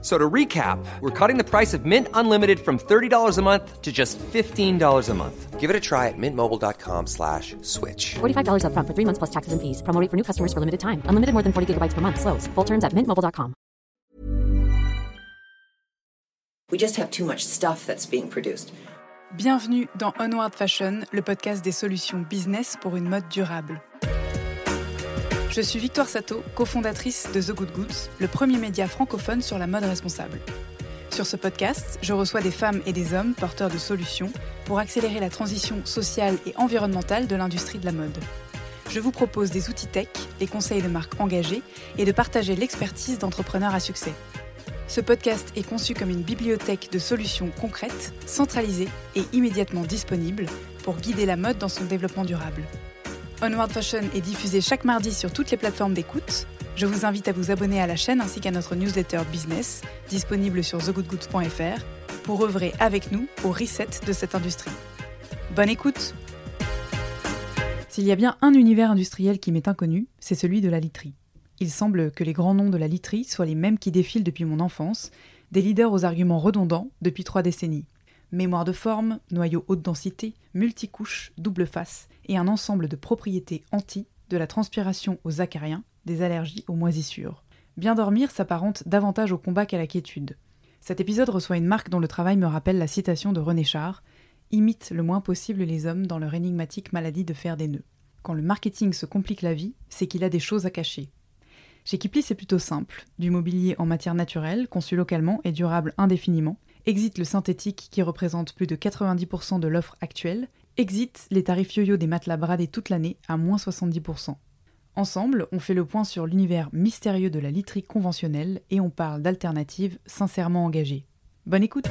So to recap, we're cutting the price of Mint Unlimited from $30 a month to just $15 a month. Give it a try at mintmobile.com slash switch. $45 upfront for three months plus taxes and fees. Promo rate for new customers for limited time. Unlimited more than 40 gigabytes per month. Slows. Full terms at mintmobile.com. We just have too much stuff that's being produced. Bienvenue dans Onward Fashion, le podcast des solutions business pour une mode durable. Je suis Victoire Sato, cofondatrice de The Good Goods, le premier média francophone sur la mode responsable. Sur ce podcast, je reçois des femmes et des hommes porteurs de solutions pour accélérer la transition sociale et environnementale de l'industrie de la mode. Je vous propose des outils tech, les conseils de marques engagées et de partager l'expertise d'entrepreneurs à succès. Ce podcast est conçu comme une bibliothèque de solutions concrètes, centralisées et immédiatement disponibles pour guider la mode dans son développement durable. Onward Fashion est diffusé chaque mardi sur toutes les plateformes d'écoute. Je vous invite à vous abonner à la chaîne ainsi qu'à notre newsletter business, disponible sur thegoodgoods.fr, pour œuvrer avec nous au reset de cette industrie. Bonne écoute S'il y a bien un univers industriel qui m'est inconnu, c'est celui de la literie. Il semble que les grands noms de la literie soient les mêmes qui défilent depuis mon enfance, des leaders aux arguments redondants depuis trois décennies. Mémoire de forme, noyau haute densité, multicouche, double face et un ensemble de propriétés anti, de la transpiration aux acariens, des allergies aux moisissures. Bien dormir s'apparente davantage au combat qu'à la quiétude. Cet épisode reçoit une marque dont le travail me rappelle la citation de René Char Imite le moins possible les hommes dans leur énigmatique maladie de faire des nœuds. Quand le marketing se complique la vie, c'est qu'il a des choses à cacher. Chez Kipli, c'est plutôt simple. Du mobilier en matière naturelle, conçu localement et durable indéfiniment. Exit le synthétique qui représente plus de 90% de l'offre actuelle. Exit les tarifs yo-yo des matelas bradés toute l'année à moins 70%. Ensemble, on fait le point sur l'univers mystérieux de la literie conventionnelle et on parle d'alternatives sincèrement engagées. Bonne écoute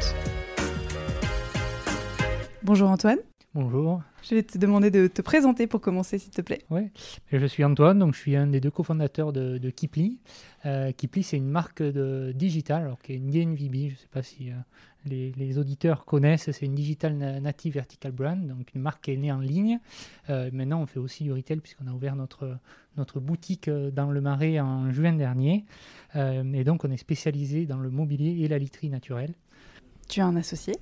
Bonjour Antoine. Bonjour. Je vais te demander de te présenter pour commencer, s'il te plaît. Ouais. Je suis Antoine, donc je suis un des deux cofondateurs de, de Kipli. Euh, Kipli, c'est une marque de digital, alors qui est une DNVB. Je ne sais pas si euh, les, les, auditeurs connaissent. C'est une digital native vertical brand, donc une marque qui est née en ligne. Euh, maintenant, on fait aussi du retail puisqu'on a ouvert notre notre boutique dans le Marais en juin dernier. Et donc, on est spécialisé dans le mobilier et la literie naturelle. Tu as un associé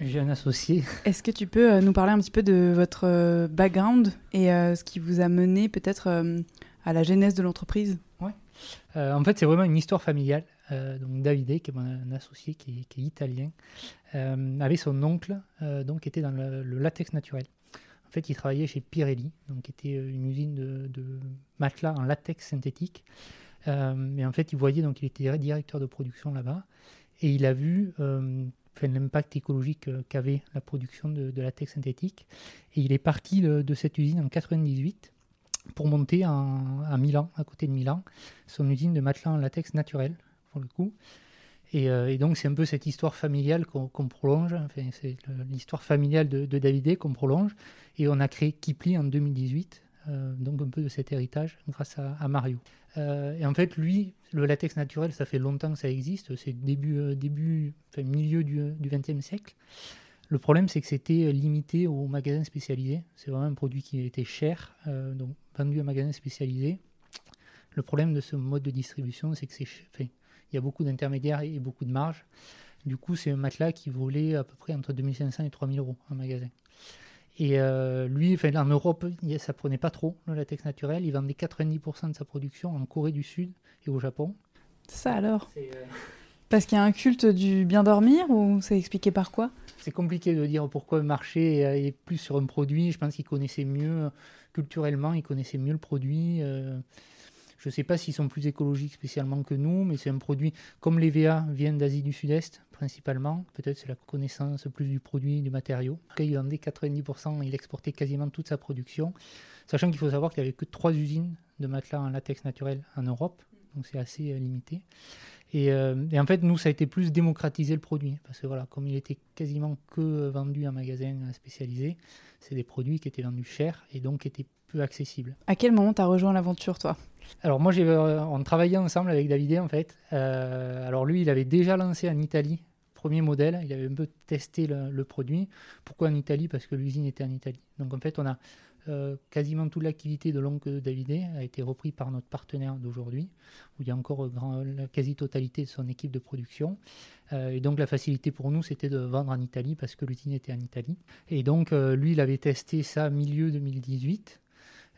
j'ai un associé. Est-ce que tu peux euh, nous parler un petit peu de votre euh, background et euh, ce qui vous a mené peut-être à la genèse de l'entreprise? Oui. en fait, c'est vraiment une histoire familiale. donc Davide, qui est mon associé, qui est, qui est italien, avait son oncle, donc qui était dans le, le, latex naturel. En fait, il travaillait chez Pirelli, donc qui était une usine de, de matelas en latex synthétique. mais en fait, il voyait, donc il était directeur de production là-bas, et il a vu l'impact écologique euh, qu'avait la production de, de, latex synthétique. Et il est parti de, cette usine en 98 pour monter à Milan, à côté de Milan, son usine de matelas en latex naturel, pour le coup. Et, euh, donc c'est un peu cette histoire familiale qu'on prolonge, enfin, c'est l'histoire familiale de, de Davidé qu'on prolonge. Et on a créé Kipli en 2018, euh, donc un peu de cet héritage grâce à, Mario. Euh, et en fait, lui, le latex naturel, ça fait longtemps que ça existe, c'est début, euh, début enfin, milieu du XXe siècle. Le problème, c'est que c'était limité aux magasins spécialisés. C'est vraiment un produit qui était cher, donc vendu à magasins spécialisés. Le problème de ce mode de distribution, c'est que c'est, il y a beaucoup d'intermédiaires et beaucoup de marge. Du coup, c'est un matelas qui volait à peu près entre 2500 et 3000 euros en magasin. Et euh, lui, enfin, en Europe, ça prenait pas trop le latex naturel. Il vendait 90% de sa production en Corée du Sud et au Japon. Ça alors? Euh, Parce qu'il y a un culte du bien dormir ou c'est expliqué par quoi? C'est compliqué de dire pourquoi le marché est plus sur un produit. Je pense qu'il connaissait mieux, culturellement, il connaissait mieux le produit. Euh, je ne sais pas s'ils sont plus écologiques spécialement que nous, mais c'est un produit comme les VA viennent d'Asie du Sud-Est principalement. Peut-être c'est la connaissance plus du produit, du matériau. Il vendait 90%, il exportait quasiment toute sa production. Sachant qu'il faut savoir qu'il n'y avait que trois usines de matelas en latex naturel en Europe, donc c'est assez euh, limité. Et, et, en fait, nous, ça a été plus démocratiser le produit. Parce que voilà, comme il était quasiment que vendu en magasin spécialisé, c'est des produits qui étaient vendus cher et donc étaient peu accessibles. À quel moment tu as rejoint l'aventure, toi? Alors, moi, on travaillait ensemble avec David, en fait. alors, lui, il avait déjà lancé en Italie premier modèle, il avait un peu testé le, produit. Pourquoi en Italie? Parce que l'usine était en Italie. Donc en fait, on a euh, quasiment toute l'activité de l'oncle Davidé a été repris par notre partenaire d'aujourd'hui, où il y a encore grand, la quasi-totalité de son équipe de production. Euh, et donc la facilité pour nous, c'était de vendre en Italie parce que l'usine était en Italie. Et donc euh, lui, il avait testé ça milieu 2018.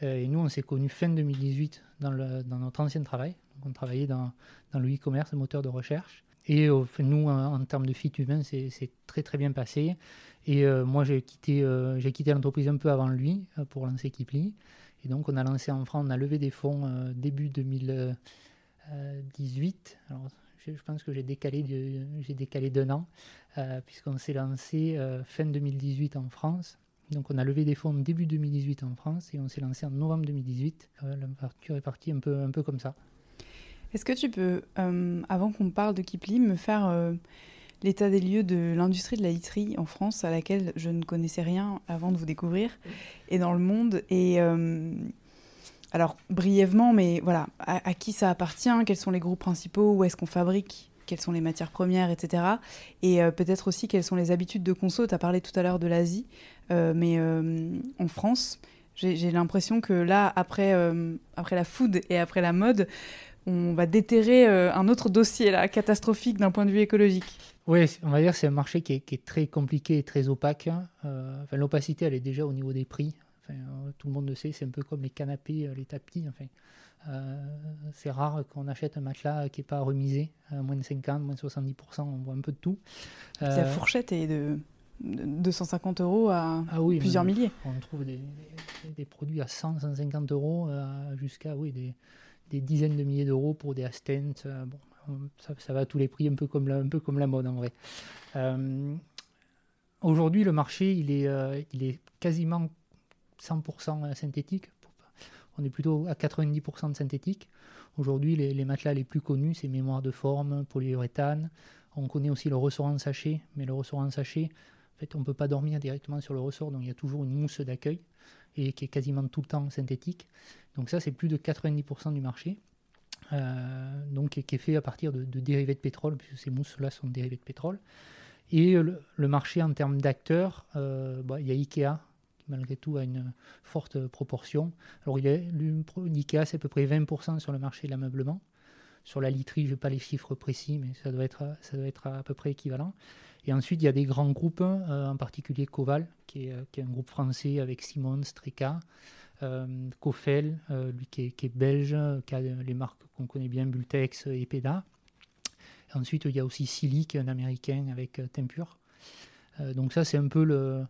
et nous, on s'est connus fin 2018 dans, notre ancien travail. On travaillait dans, dans le e-commerce, moteur de recherche. Et euh, nous, en, termes de fit humain, c'est très très bien passé. Et euh, moi, j'ai quitté, euh, j'ai quitté l'entreprise un peu avant lui pour lancer Kipli. Et donc, on a lancé en France, on a levé des fonds début 2018. Alors, je, pense que j'ai décalé, d'un an, puisqu'on s'est lancé fin 2018 en France. Donc on a levé des fonds début 2018 en France et on s'est lancé en novembre 2018. L'aventure est partie un peu comme ça. Est-ce que tu peux, euh, avant qu'on parle de Kipli, me faire euh, l'état des lieux de l'industrie de la literie en France, à laquelle je ne connaissais rien avant de vous découvrir, et dans le monde Et euh, alors, brièvement, mais voilà, à, qui ça appartient Quels sont les groupes principaux Où est-ce qu'on fabrique Quelles sont les matières premières, etc. Et peut-être aussi quelles sont les habitudes de conso Tu as parlé tout à l'heure de l'Asie, mais en France, j'ai l'impression que là, après, après la food et après la mode, on va déterrer euh, un autre dossier là, catastrophique d'un point de vue écologique. Oui, on va dire que c'est un marché qui est, très compliqué et très opaque. Euh, L'opacité, elle est déjà au niveau des prix. Euh, tout le monde le sait, c'est un peu comme les canapés, les tapis. Enfin, c'est rare qu'on achète un matelas qui n'est pas remisé, à moins de 50, moins de 70%, on voit un peu de tout. La fourchette est de 250 euros à ah plusieurs milliers. On trouve des, produits à 100, 150 euros jusqu'à oui, des, des dizaines de milliers d'euros pour des Astens. Euh, bon, ça, va à tous les prix, un peu comme la, un peu comme la mode en vrai. Euh, aujourd'hui, le marché, il est, euh, il est quasiment 100% synthétique. On est plutôt à 90% de synthétique. Aujourd'hui, les, les, matelas les plus connus, c'est mémoire de forme, polyuréthane. On connaît aussi le ressort en sachet, mais le ressort en sachet, en fait, on ne peut pas dormir directement sur le ressort, donc il y a toujours une mousse d'accueil et qui est quasiment tout le temps synthétique. Donc ça, c'est plus de 90% du marché. Euh, donc qui est fait à partir de, dérivés de pétrole, puisque ces mousses-là sont dérivés de pétrole. Et le, marché en termes d'acteurs, euh, bah, il y a Ikea, qui malgré tout a une forte proportion. Alors il y Ikea, c'est à peu près 20% sur le marché de l'ameublement. Sur la literie, je n'ai pas les chiffres précis, mais ça doit, être, à peu près équivalent. Et ensuite, il y a des grands groupes, euh, en particulier Coval, qui est, qui est, un groupe français avec Simon, Streka, euh, Kofel, euh, lui qui est, belge, qui a les marques qu'on connaît bien, Bultex et Peda. ensuite, il y a aussi Silic, un américain avec Tempur. donc ça, c'est un peu le...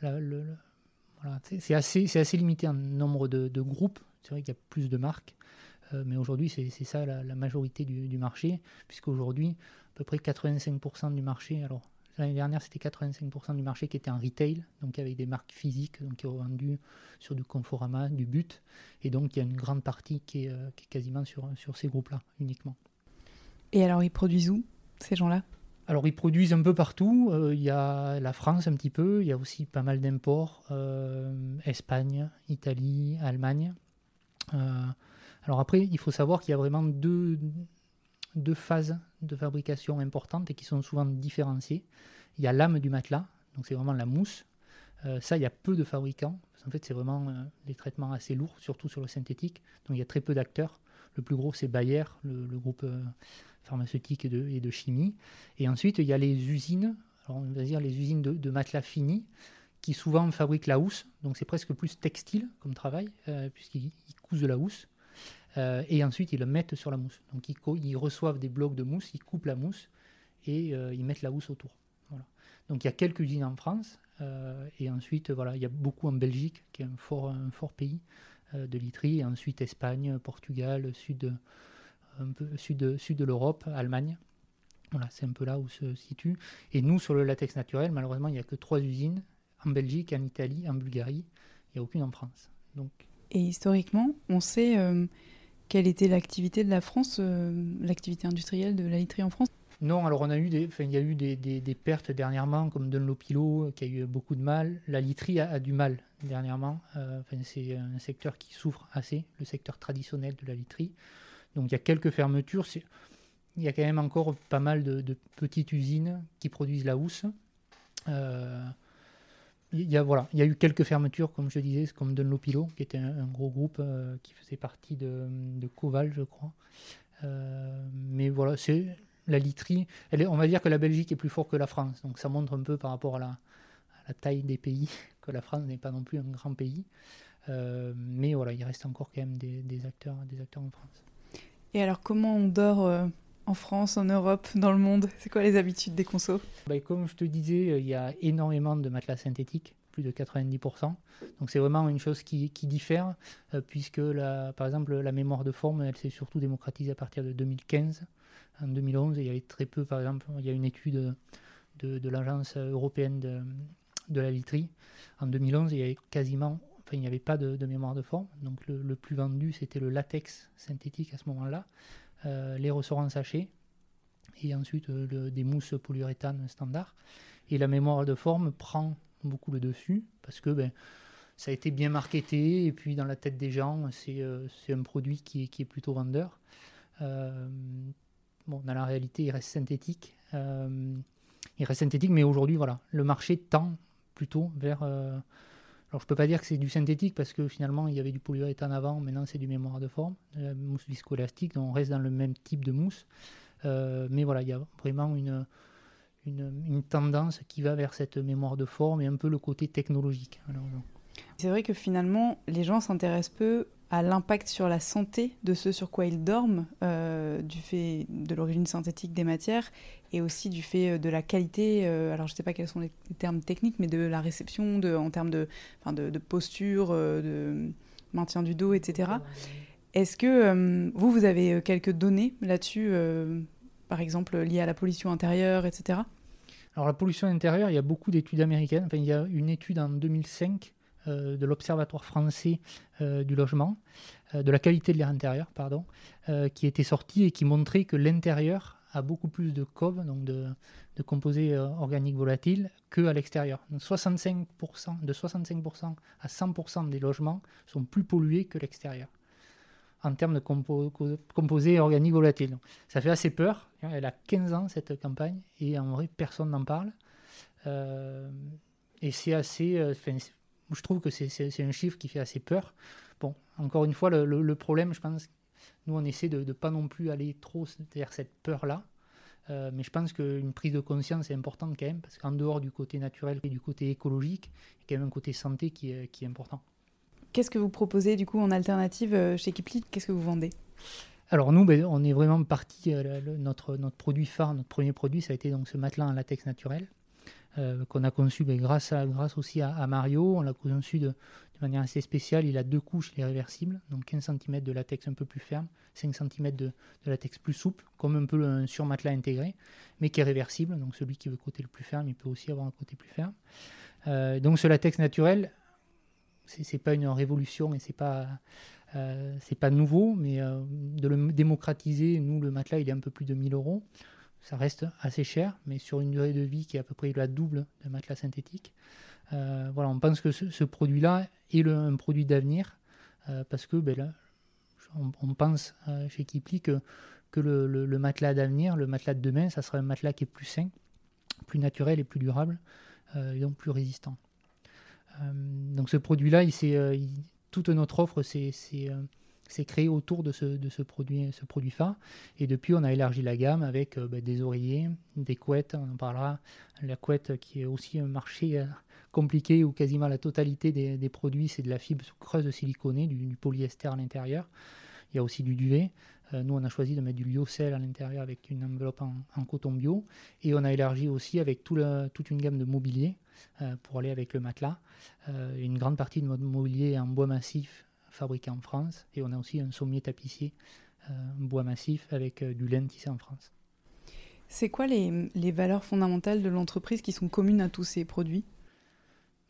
voilà, c'est assez limité en nombre de, groupes. C'est vrai qu'il y a plus de marques. Mais aujourd'hui, c'est ça la, majorité du, du marché, puisqu'aujourd'hui, à peu près 85% du marché, alors L'année dernière, c'était 85% du marché qui était en retail, donc avec des marques physiques donc qui ont vendu sur du Conforama, du but. Et donc, il y a une grande partie qui est, euh, quasiment sur, sur ces groupes-là uniquement. Et alors, ils produisent où, ces gens-là? Alors, ils produisent un peu partout. Euh, il y a la France un petit peu. Il y a aussi pas mal d'imports. Euh, Espagne, Italie, Allemagne. Alors après, il faut savoir qu'il y a vraiment deux, phases de fabrication importantes et qui sont souvent différenciées. Il y a l'âme du matelas, donc c'est vraiment la mousse. Euh, ça, il y a peu de fabricants. en fait, c'est vraiment euh, des traitements assez lourds, surtout sur le synthétique. Donc il y a très peu d'acteurs. Le plus gros, c'est Bayer, le, groupe euh, pharmaceutique et de, chimie. Et ensuite, il y a les usines, on va dire les usines de, matelas finis, qui souvent fabriquent la housse. Donc c'est presque plus textile comme travail, puisqu'ils cousent la housse. Euh, et ensuite, ils le mettent sur la mousse. Donc, ils, reçoivent des blocs de mousse, ils coupent la mousse et euh, ils mettent la housse autour. Voilà. Donc, il y a quelques usines en France. Euh, et ensuite, voilà, il y a beaucoup en Belgique, qui est un fort, un fort pays de literie. Et ensuite, Espagne, Portugal, sud, sud, sud de l'Europe, Allemagne. Voilà, c'est un peu là où se situe. Et nous, sur le latex naturel, malheureusement, il n'y a que trois usines en Belgique, en Italie, en Bulgarie. Il n'y a aucune en France. Donc, et historiquement, on sait quelle était l'activité de la France, l'activité industrielle de la literie en France? Non, alors on a eu des, il y a eu des, pertes dernièrement, comme Dunlopilo qui a eu beaucoup de mal. La literie a, du mal dernièrement. c'est un secteur qui souffre assez, le secteur traditionnel de la literie. Donc il y a quelques fermetures. Il y a quand même encore pas mal de, petites usines qui produisent la housse. Euh, il y, a, voilà, il y a eu quelques fermetures, comme je disais, comme Dunlopilo, qui était un, gros groupe euh, qui faisait partie de, de Coval, je crois. Euh, mais voilà, c'est la literie. On va dire que la Belgique est plus forte que la France. Donc ça montre un peu par rapport à la, taille des pays que la France n'est pas non plus un grand pays. mais voilà, il reste encore quand même des, acteurs, des acteurs en France. Et alors, comment on dort euh, en France, en Europe, dans le monde C'est quoi les habitudes des consos? Bah, Comme je te disais, euh, il y a énormément de matelas synthétiques, plus de 90%. Donc c'est vraiment une chose qui, diffère, euh, puisque par exemple la mémoire de forme, elle s'est surtout démocratisée à partir de 2015. En 2011, il y avait très peu, par exemple, il y a une étude de, l'Agence européenne de, la literie. En 2011, il y avait quasiment il n'y avait pas de, mémoire de forme. Donc le, plus vendu, c'était le latex synthétique à ce moment-là, les ressorts en sachet, et ensuite euh, des mousses polyuréthane standard. Et la mémoire de forme prend beaucoup le dessus, parce que ben, ça a été bien marketé, et puis dans la tête des gens, c'est euh, un produit qui est, qui est plutôt vendeur. bon, dans la réalité, il reste synthétique. il reste synthétique, mais aujourd'hui, voilà, le marché tend plutôt vers alors je peux pas dire que c'est du synthétique parce que finalement il y avait du polyuréthane avant, maintenant c'est du mémoire de forme, la mousse viscoélastique, donc on reste dans le même type de mousse. Euh, mais voilà, il y a vraiment une, une, tendance qui va vers cette mémoire de forme et un peu le côté technologique. C'est vrai que finalement les gens s'intéressent peu à l'impact sur la santé de ce sur quoi ils dorment, euh, du fait de l'origine synthétique des matières et aussi du fait euh, de la qualité, euh, alors je ne sais pas quels sont les termes techniques, mais de la réception de, en termes de, de, de posture, de maintien du dos, etc. Est-ce que vous, vous avez quelques données là-dessus, par exemple liées à la pollution intérieure, etc. Alors la pollution intérieure, il y a beaucoup d'études américaines. Enfin, il y a une étude en 2005 euh, de l'Observatoire français euh, du logement, euh, de la qualité de l'air intérieur, pardon, qui était sorti et qui montrait que l'intérieur a beaucoup plus de COV, donc de, composés organiques volatiles, qu'à l'extérieur. 65%, de 65% à 100% des logements sont plus pollués que l'extérieur en termes de composés organiques volatiles. ça fait assez peur. Elle a 15 ans, cette campagne, et en vrai, personne n'en parle. et c'est assez je trouve que c'est un chiffre qui fait assez peur. Bon, encore une fois, le, problème, je pense, nous, on essaie de ne pas non plus aller trop vers cette peur-là. Euh, mais je pense qu'une prise de conscience est importante quand même, parce qu'en dehors du côté naturel et du côté écologique, il y a quand même un côté santé qui est, qui est important. Qu'est-ce que vous proposez du coup en alternative euh, chez Kipli Qu'est-ce que vous vendez? Alors nous, ben, on est vraiment parti, euh, notre, notre produit phare, notre premier produit, ça a été donc ce matelas en latex naturel. Euh, qu'on a conçu ben, grâce, aussi à, Mario. On l'a conçu de, manière assez spéciale. Il a deux couches, il est réversible, donc 15 cm de latex un peu plus ferme, 5 cm de, latex plus souple, comme un peu un surmatelas intégré, mais qui est réversible. Donc celui qui veut côté le plus ferme, il peut aussi avoir un côté plus ferme. Euh, donc ce latex naturel, c'est pas une révolution et c'est pas euh, c'est pas nouveau, mais de le démocratiser, nous le matelas il est un peu plus de 1000 euros ça reste assez cher, mais sur une durée de vie qui est à peu près la double d'un matelas synthétique. Euh, voilà, on pense que ce, produit-là est un produit d'avenir euh, parce que ben on, pense euh, chez Kipli que, que le, matelas d'avenir, le matelas de demain, ça sera un matelas qui est plus sain, plus naturel et plus durable, et donc plus résistant. donc ce produit-là, toute notre offre, c'est c'est créé autour de ce, de ce, produit, ce produit phare. Et depuis, on a élargi la gamme avec euh, bah, des oreillers, des couettes, on en parlera. La couette qui est aussi un marché euh, compliqué où quasiment la totalité des, des produits, c'est de la fibre creuse siliconée, du, du polyester à l'intérieur. Il y a aussi du duvet. Euh, nous, on a choisi de mettre du lyocell à l'intérieur avec une enveloppe en, coton bio. Et on a élargi aussi avec tout toute une gamme de mobilier pour aller avec le matelas. une grande partie de notre mobilier en bois massif fabriqué en France. Et on a aussi un sommier tapissier, euh, bois massif avec euh, du laine tissé en France. C'est quoi les, les, valeurs fondamentales de l'entreprise qui sont communes à tous ces produits?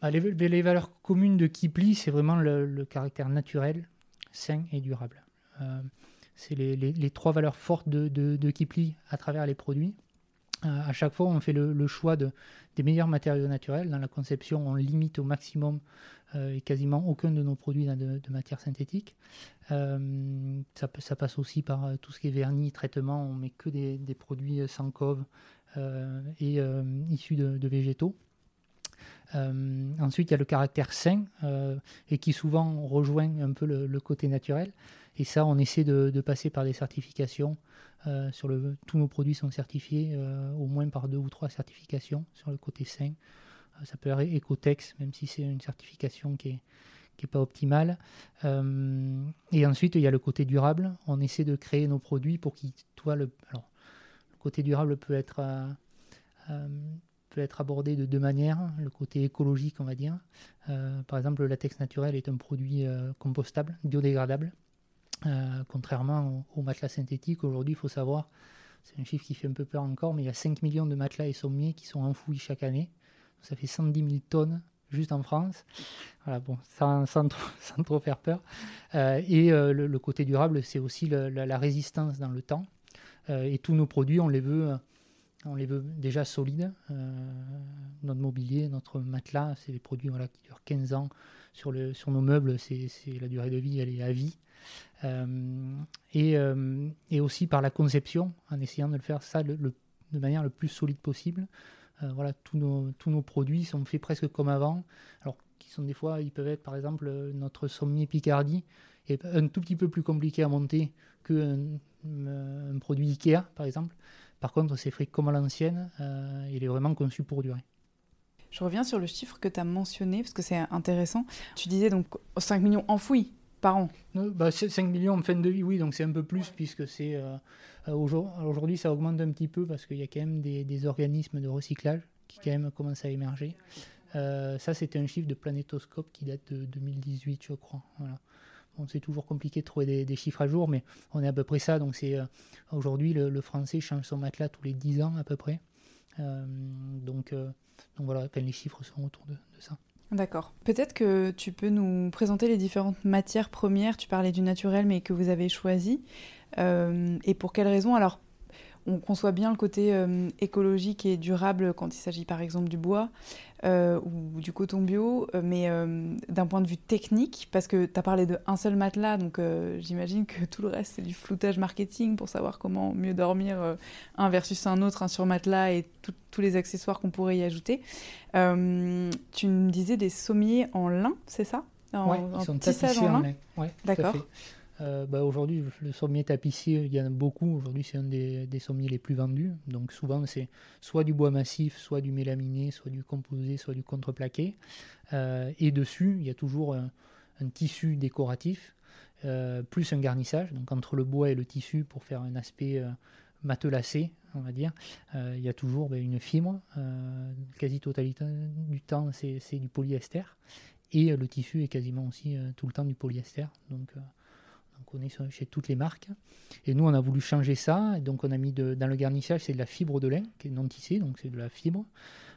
Bah, les, valeurs communes de Kipli, c'est vraiment le, caractère naturel, sain et durable. c'est les, trois valeurs fortes de, de, Kipli à travers les produits. À chaque fois, on fait le, choix de, des meilleurs matériaux naturels. Dans la conception, on limite au maximum et quasiment aucun de nos produits de, matière synthétique. ça, ça, passe aussi par tout ce qui est vernis, traitement. On met que des, produits sans cove et issus de, végétaux. Euh, ensuite, il y a le caractère sain euh, et qui souvent rejoint un peu le, côté naturel. Et ça, on essaie de, passer par des certifications. Euh, tous nos produits sont certifiés au moins par deux ou trois certifications sur le côté sain. ça peut être Ecotex, même si c'est une certification qui est, n'est pas optimale. et ensuite, il y a le côté durable. On essaie de créer nos produits pour qu'ils soient le. Alors, le côté durable peut être peut être abordé de deux manières. Le côté écologique, on va dire. Euh, par exemple, le latex naturel est un produit euh, compostable, biodégradable. Euh, contrairement au, matelas synthétique, aujourd'hui, il faut savoir, c'est un chiffre qui fait un peu peur encore, mais il y a 5 millions de matelas et sommiers qui sont enfouis chaque année. Ça fait 110 000 tonnes juste en France. Voilà, bon, sans, sans, trop, faire peur. et le, côté durable, c'est aussi la, résistance dans le temps. et tous nos produits, on les veut on les veut déjà solides. Euh, notre mobilier, notre matelas, c'est des produits qui durent 15 ans. Sur, nos meubles, c'est, la durée de vie, elle est à vie. Euh, euh, et, aussi par la conception, en essayant de le faire ça de manière le plus solide possible. voilà, tous nos, produits sont faits presque comme avant. Alors, qui sont des fois, ils peuvent être par exemple notre sommier Picardie est un tout petit peu plus compliqué à monter qu'un un produit Ikea, par exemple. Par contre, c'est fait comme à l'ancienne, euh, il est vraiment conçu pour durer. Je reviens sur le chiffre que tu as mentionné, parce que c'est intéressant. Tu disais donc 5 millions enfouis par an. bah 5 millions en fin de vie, oui, donc c'est un peu plus, puisque c'est euh, euh, aujourd'hui ça augmente un petit peu, parce qu'il y a quand même des, organismes de recyclage qui quand même commencent à émerger. ça, c'était un chiffre de Planétoscope qui date de 2018, je crois. Voilà c'est toujours compliqué de trouver des, chiffres à jour, mais on est à peu près ça. Donc c'est euh, aujourd'hui le, français change son matelas tous les 10 ans à peu près. Euh, donc, euh, donc voilà, les chiffres sont autour de, ça. D'accord. Peut-être que tu peux nous présenter les différentes matières premières. Tu parlais du naturel, mais que vous avez choisi. et pour quelles raisons? Alors, on conçoit bien le côté euh, écologique et durable quand il s'agit par exemple du bois euh, ou du coton bio, euh, mais d'un point de vue technique, parce que tu as parlé d'un seul matelas, donc j'imagine que tout le reste c'est du floutage marketing pour savoir comment mieux dormir un versus un autre, un sur matelas et tous les accessoires qu'on pourrait y ajouter. tu me disais des sommiers en lin, c'est ça? Oui, ils sont tissage en lin? D'accord. Euh, bah, aujourd'hui, le sommier tapissier, il y en a beaucoup. Aujourd'hui, c'est un des, sommiers les plus vendus. Donc, souvent, c'est soit du bois massif, soit du mélaminé, soit du composé, soit du contreplaqué. Euh, et dessus, il y a toujours un, tissu décoratif, euh, plus un garnissage. Donc, entre le bois et le tissu, pour faire un aspect matelassé, on va dire, il y a toujours bah, une fibre. quasi-totalité du temps, c'est du polyester. Et le tissu est quasiment aussi tout le temps du polyester. Donc, on est chez toutes les marques. Et nous, on a voulu changer ça. Donc, on a mis dans le garnissage, c'est de la fibre de lin, qui est non tissée, donc c'est de la fibre.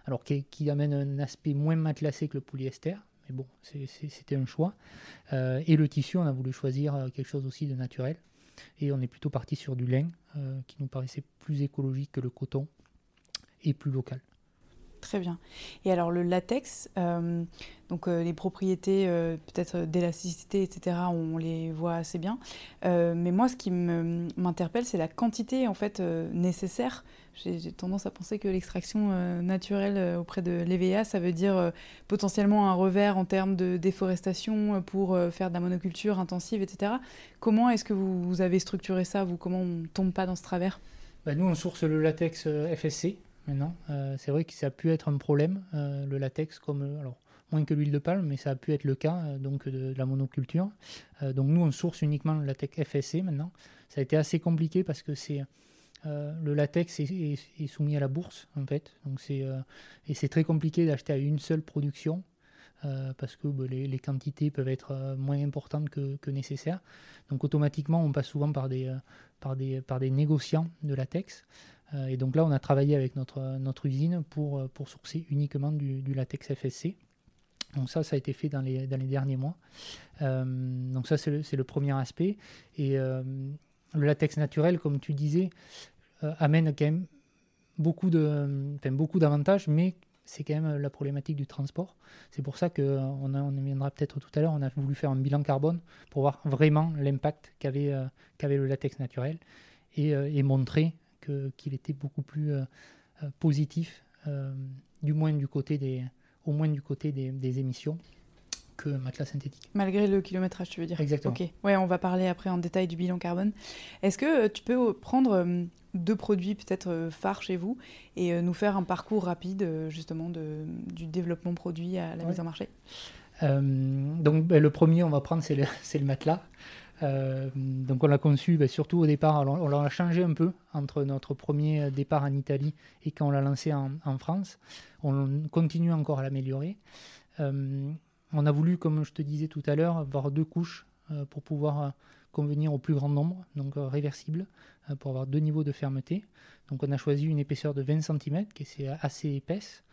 Alors, qui, amène un aspect moins matelassé que le polyester. Mais bon, c'était un choix. Euh, et le tissu, on a voulu choisir euh, quelque chose aussi de naturel. Et on est plutôt parti sur du lin, euh, qui nous paraissait plus écologique que le coton et plus local. Très bien. Et alors le latex, euh, donc euh, les propriétés euh, peut-être d'élasticité, etc., on les voit assez bien. mais moi, ce qui m'interpelle, c'est la quantité en fait nécessaire. J'ai tendance à penser que l'extraction naturelle auprès de l'EVA, ça veut dire potentiellement un revers en termes de déforestation pour faire de la monoculture intensive, etc. Comment est-ce que vous, avez structuré ça Vous, comment on tombe pas dans ce travers? Bah, Nous, on source le latex FSC, maintenant. Euh, c'est vrai que ça a pu être un problème, euh, le latex, comme euh, alors moins que l'huile de palme, mais ça a pu être le cas donc de, la monoculture. donc nous, on source uniquement le latex FSC maintenant. Ça a été assez compliqué parce que c'est le latex est, soumis à la bourse en fait, donc c'est et c'est très compliqué d'acheter à une seule production. parce que bah, les, quantités peuvent être moins importantes que, que, nécessaire. Donc automatiquement, on passe souvent par des, par des, par des négociants de latex. Euh, et donc là, on a travaillé avec notre, notre usine pour, euh, pour sourcer uniquement du, latex FSC. Donc ça, ça a été fait dans les, dans les derniers mois. Euh, donc ça, c'est le, le, premier aspect. Et le latex naturel, comme tu disais, amène quand même beaucoup d'avantages, mais c'est quand même la problématique du transport. C'est pour ça qu'on on y viendra peut-être tout à l'heure, on a voulu faire un bilan carbone pour voir vraiment l'impact qu'avait qu'avait le latex naturel et, et montrer qu'il était beaucoup plus positif, du moins du côté des, au moins du côté des, émissions que matelas synthétique. Malgré le kilométrage, tu veux dire? Exactement. Ok. Ouais, on va parler après en détail du bilan carbone. Est-ce que euh, tu peux prendre euh, deux produits peut-être euh, phares chez vous et nous faire un parcours rapide justement de, du développement produit à la mise en marché? Donc ben, le premier, on va prendre, c'est le, le, matelas. Donc on l'a conçu ben, surtout au départ, on l'a changé un peu entre notre premier départ en Italie et quand on l'a lancé en, France. On continue encore à l'améliorer. Euh, on a voulu, comme je te disais tout à l'heure, avoir deux couches euh, pour pouvoir euh, convenir au plus grand nombre, donc réversible, pour avoir deux niveaux de fermeté. Donc on a choisi une épaisseur de 20 cm, qui est assez épaisse.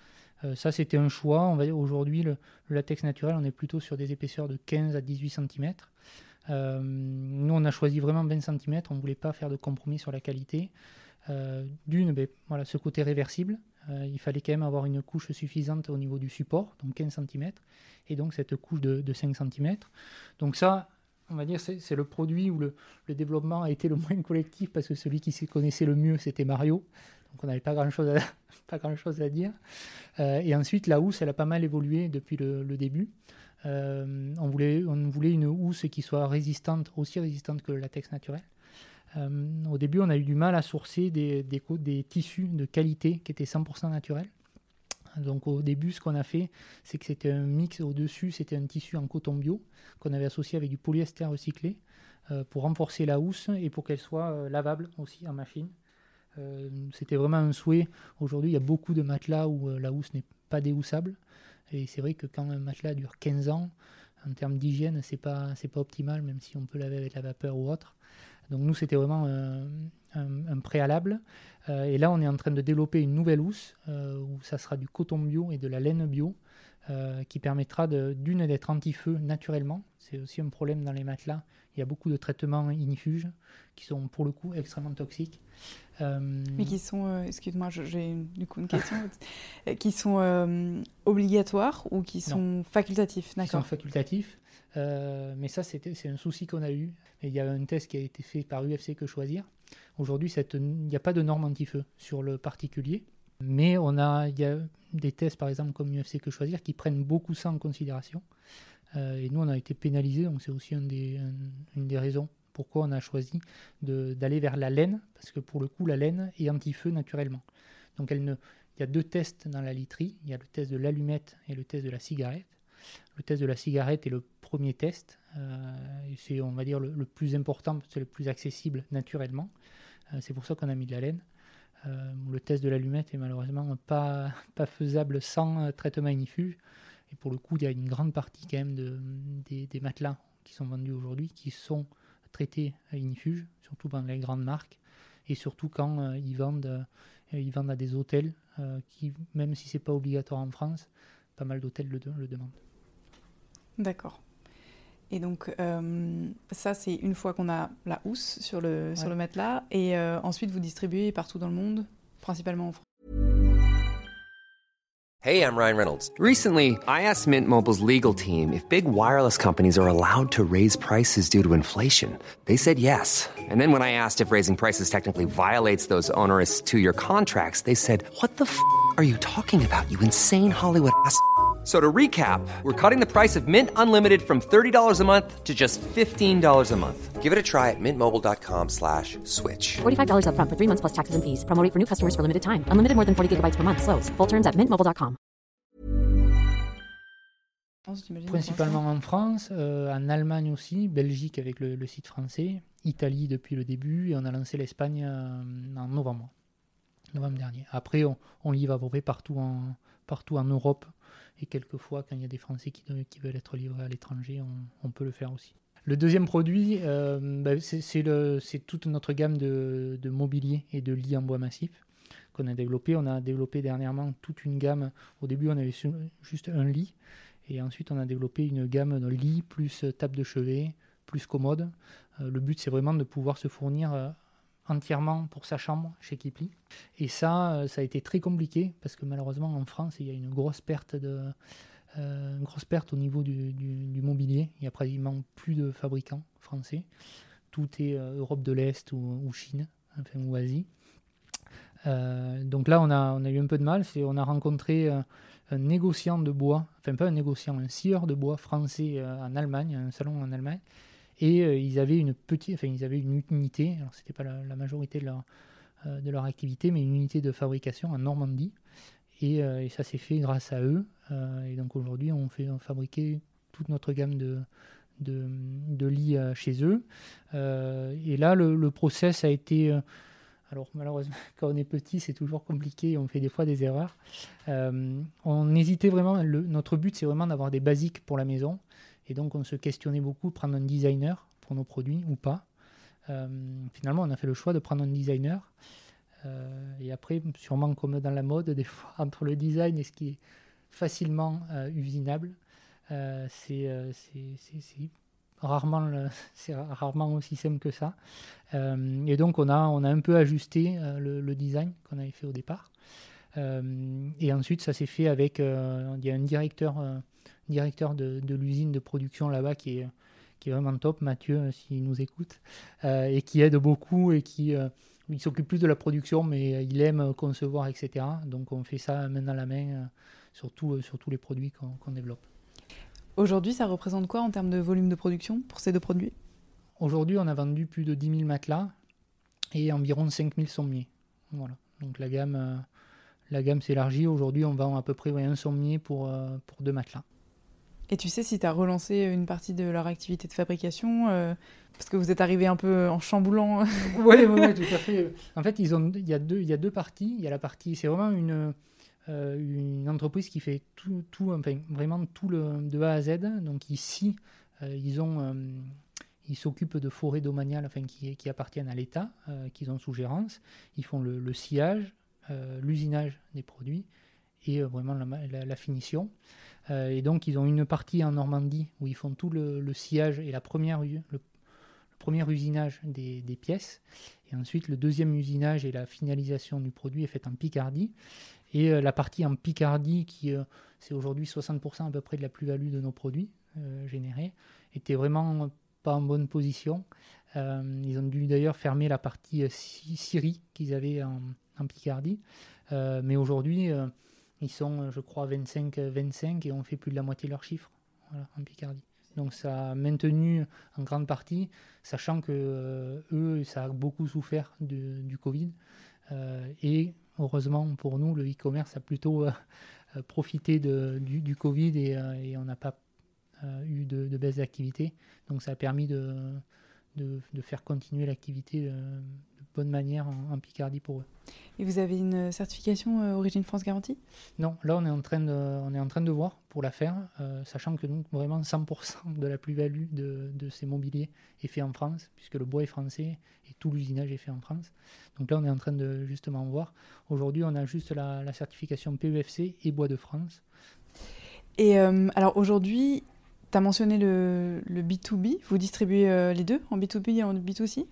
ça, c'était un choix. Aujourd'hui, le, le, latex naturel, on est plutôt sur des épaisseurs de 15 à 18 cm. Nous, on a choisi vraiment 20 cm. On ne voulait pas faire de compromis sur la qualité. D'une, ben, voilà, ce côté réversible, euh, il fallait quand même avoir une couche suffisante au niveau du support, donc 15 cm, et donc cette couche de, 5 cm. Donc ça, on va dire, c'est le produit où le, développement a été le moins collectif, parce que celui qui se connaissait le mieux, c'était Mario. Donc on n'avait pas grand-chose à, pas grand -chose à dire. Euh, et ensuite, la housse, elle a pas mal évolué depuis le, début. Euh, on, voulait, une housse qui soit résistante, aussi résistante que le latex naturel. Euh, au début, on a eu du mal à sourcer des, tissus de qualité qui étaient 100% naturels. Donc au début, ce qu'on a fait, c'est que c'était un mix au-dessus, c'était un tissu en coton bio qu'on avait associé avec du polyester recyclé euh, pour renforcer la housse et pour qu'elle soit lavable aussi en machine. c'était vraiment un souhait. Aujourd'hui, il y a beaucoup de matelas où la housse n'est pas déhoussable. Et c'est vrai que quand un matelas dure 15 ans, en termes d'hygiène, c'est pas, pas optimal, même si on peut laver avec la vapeur ou autre. Donc nous, c'était vraiment un, préalable. Euh, et là, on est en train de développer une nouvelle housse euh, où ça sera du coton bio et de la laine bio. Euh, qui permettra d'une d'être anti-feu naturellement. C'est aussi un problème dans les matelas. Il y a beaucoup de traitements inifuges qui sont pour le coup extrêmement toxiques. Mais qui sont, excuse-moi, j'ai du coup une question, qui sont obligatoires ou qui sont facultatifs Qui sont facultatifs. Euh, mais ça, c'est un souci qu'on a eu. il y a un test qui a été fait par UFC Que Choisir. Aujourd'hui, il n'y a pas de norme anti-feu sur le particulier. Mais on a, il y a des tests, par exemple, comme UFC Que Choisir, qui prennent beaucoup ça en considération. Euh, et nous, on a été pénalisés, donc c'est aussi une des, une des raisons pourquoi on a choisi d'aller vers la laine, parce que pour le coup, la laine est anti-feu naturellement. Donc elle ne, il y a deux tests dans la literie, il y a le test de l'allumette et le test de la cigarette. Le test de la cigarette est le premier test. Euh, c'est, on va dire, le, plus important, c'est le plus accessible naturellement. Euh, c'est pour ça qu'on a mis de la laine. Euh, le test de l'allumette est malheureusement pas, pas faisable sans traitement inifuge. Et pour le coup, il y a une grande partie quand même de, des, matelas qui sont vendus aujourd'hui qui sont traités à inifuge, surtout dans les grandes marques, et surtout quand ils, vendent, ils vendent à des hôtels qui, même si c'est pas obligatoire en France, pas mal d'hôtels le demandent. D'accord. Et donc, euh, ça, c'est une fois qu'on a la housse sur le, ouais. sur le matelas. Et euh, ensuite, vous distribuez partout dans le monde, principalement en France. Hey, I'm Ryan Reynolds. Recently, I asked Mint Mobile's legal team if big wireless companies are allowed to raise prices due to inflation. They said yes. And then when I asked if raising prices technically violates those onerous two year contracts, they said, What the f are you talking about, you insane Hollywood ass? So to recap, we're cutting the price of Mint Unlimited from $30 a month to just $15 a month. Give it a try at mintmobile.com slash switch. $45 up front for three months plus taxes and fees. Promo for new customers for limited time. Unlimited more than 40 gigabytes per month. Slows. Full terms at mintmobile.com. Principalement en France, euh, en Allemagne aussi, Belgique avec le, le, site français, Italie depuis le début et on a lancé l'Espagne euh, en novembre, novembre dernier. Après, on, on livre à peu près partout en, partout en Europe et quelquefois, quand il y a des Français qui, veulent être livrés à l'étranger, on, peut le faire aussi. Le deuxième produit, euh, bah, c'est toute notre gamme de, mobilier et de lits en bois massif qu'on a développé. On a développé dernièrement toute une gamme. Au début, on avait juste un lit. Et ensuite, on a développé une gamme de lit plus table de chevet, plus commode. le but, c'est vraiment de pouvoir se fournir entièrement pour sa chambre chez Kipli. Et ça, ça a été très compliqué parce que malheureusement, en France, il y a une grosse perte de, une grosse perte au niveau du, du, mobilier. Il n'y a pratiquement plus de fabricants français. Tout est Europe de l'Est ou, Chine, enfin, ou Asie. Euh, donc là, on a, eu un peu de mal. On a rencontré euh, un négociant de bois, enfin pas un négociant, un scieur de bois français euh, en Allemagne, un salon en Allemagne. Et ils avaient une petite, enfin ils avaient une unité. Alors c'était pas la, majorité de leur, de leur activité, mais une unité de fabrication en Normandie. Et, ça s'est fait grâce à eux. et donc aujourd'hui, on fait fabriquer toute notre gamme de, lits chez eux. et là, le, process a été alors malheureusement, quand on est petit, c'est toujours compliqué, on fait des fois des erreurs. Euh, on hésitait vraiment, notre but c'est vraiment d'avoir des basiques pour la maison. Et donc on se questionnait beaucoup, prendre un designer pour nos produits ou pas. Euh, finalement, on a fait le choix de prendre un designer. Euh, et après, sûrement comme dans la mode, des fois, entre le design et ce qui est facilement usinable, c'est rarement, aussi simple que ça. Euh, et donc on a, un peu ajusté le, design qu'on avait fait au départ. Et ensuite ça s'est fait avec, il y a un directeur, directeur de, de l'usine de production là-bas qui est, qui est vraiment top, Mathieu s'il nous écoute, et qui aide beaucoup et qui il s'occupe plus de la production, mais il aime concevoir, etc. Donc on fait ça main dans la main sur, sur tous les produits qu'on développe. Aujourd'hui, ça représente quoi en termes de volume de production pour ces deux produits? Aujourd'hui, on a vendu plus de 10 000 matelas et environ 5 000 sommiers. Voilà. Donc la gamme, euh, la gamme s'élargit. Aujourd'hui, on vend à peu près un sommier pour, euh, pour deux matelas. Et tu sais si tu as relancé une partie de leur activité de fabrication euh, Parce que vous êtes arrivé un peu en chamboulant. oui, ouais, tout à fait. En fait, il y, a deux, y a deux parties. Il y a la partie, c'est vraiment une, euh, une entreprise qui fait tout, tout enfin, vraiment tout le, de A à Z. Donc ici, euh, ils ont euh, ils s'occupent de forêts domaniales enfin, qui, qui appartiennent à l'État, qu'ils ont sous gérance. Ils font le, sillage, l'usinage des produits et vraiment la, finition. et donc, ils ont une partie en Normandie où ils font tout le, sillage et la première, le, premier usinage des, pièces. Et ensuite, le deuxième usinage et la finalisation du produit est fait en Picardie. Et euh, la partie en Picardie, qui euh, c'est aujourd'hui 60% à peu près de la plus-value de nos produits euh, générés, était vraiment pas en bonne position. ils ont dû d'ailleurs fermer la partie Syrie qu'ils avaient en, Picardie. mais aujourd'hui, ils sont, je crois, 25-25 et on fait plus de la moitié de leurs chiffres en Picardie. Donc ça a maintenu en grande partie, sachant que eux, ça a beaucoup souffert du Covid. et heureusement pour nous, le e-commerce a plutôt euh, euh, profité du, Covid euh, et, on n'a pas eu de, baisse d'activité. Donc ça a permis de, faire continuer l'activité bonne manière en, Picardie pour eux. Et vous avez une certification Origine France Garantie? Non, là on est en train de, on est en train de voir pour la faire, sachant que donc vraiment 100% de la plus-value de, de, ces mobiliers est fait en France, puisque le bois est français et tout l'usinage est fait en France. Donc là, on est en train de justement voir. Aujourd'hui, on a juste la, certification PEFC et Bois de France. Et euh, alors aujourd'hui, tu as mentionné le, B2B. Vous distribuez euh, les deux, en B2B et en B2C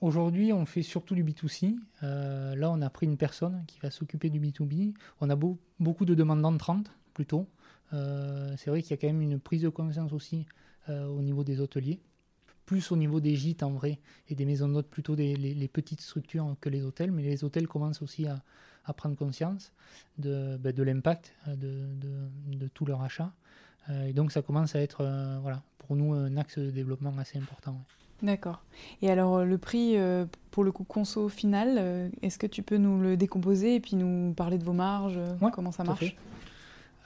Aujourd'hui, on fait surtout du B2C. Euh, là, on a pris une personne qui va s'occuper du B2B. On a beaucoup de demandes entrantes, plutôt. c'est vrai qu'il y a quand même une prise de conscience aussi au niveau des hôteliers plus au niveau des gîtes en vrai et des maisons d'hôtes, plutôt des, petites structures que les hôtels, mais les hôtels commencent aussi à, prendre conscience de, ben, l'impact euh, de, tout leur achat. Euh, et donc ça commence à être euh, voilà, pour nous un axe de développement assez important. D'accord. Et alors le prix, pour le coup conso final, est-ce que tu peux nous le décomposer et puis nous parler de vos marges, comment ça marche?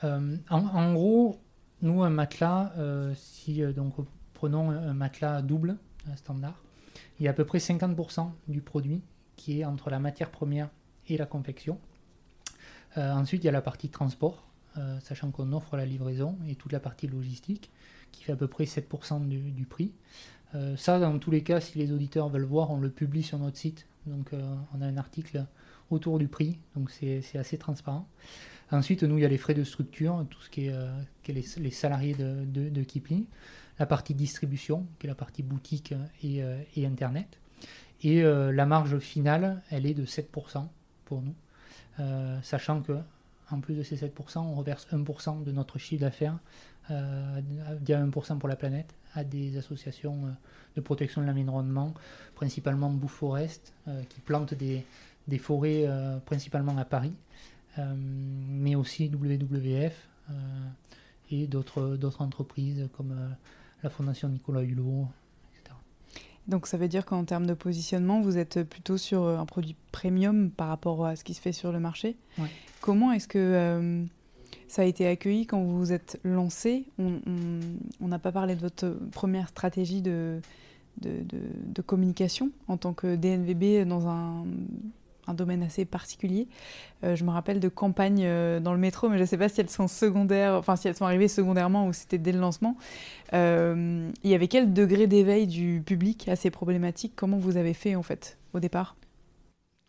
en, en, gros, nous un matelas, si donc prenons un matelas double, standard, il y a à peu près 50% du produit qui est entre la matière première et la confection. Euh, ensuite, il y a la partie transport, euh, sachant qu'on offre la livraison et toute la partie logistique, qui fait à peu près 7% du, prix. Euh, ça, dans tous les cas, si les auditeurs veulent voir, on le publie sur notre site. Donc, on a un article autour du prix, donc c'est assez transparent. Ensuite, nous, il y a les frais de structure, tout ce qui est, est les, salariés de, de, de, Kipling, la partie distribution, qui est la partie boutique et, et Internet. Et la marge finale, elle est de 7% pour nous, sachant que en plus de ces 7%, on reverse 1% de notre chiffre d'affaires, euh, via 1% pour la planète, à des associations euh, de protection de l'environnement, principalement Boufforest, euh, qui plantent des, forêts principalement à Paris, mais aussi WWF et d'autres entreprises comme la Fondation Nicolas Hulot. Donc ça veut dire qu'en termes de positionnement, vous êtes plutôt sur un produit premium par rapport à ce qui se fait sur le marché. Ouais. Comment est-ce que euh, ça a été accueilli quand vous vous êtes lancé? On n'a pas parlé de votre première stratégie de, de, de, de, communication en tant que DNVB dans un, un domaine assez particulier. Euh, je me rappelle de campagnes euh, dans le métro, mais je ne sais pas si elles sont secondaires, enfin si elles sont arrivées secondairement ou si c'était dès le lancement. Euh, il y avait quel degré d'éveil du public à ces problématiques? Comment vous avez fait en fait au départ?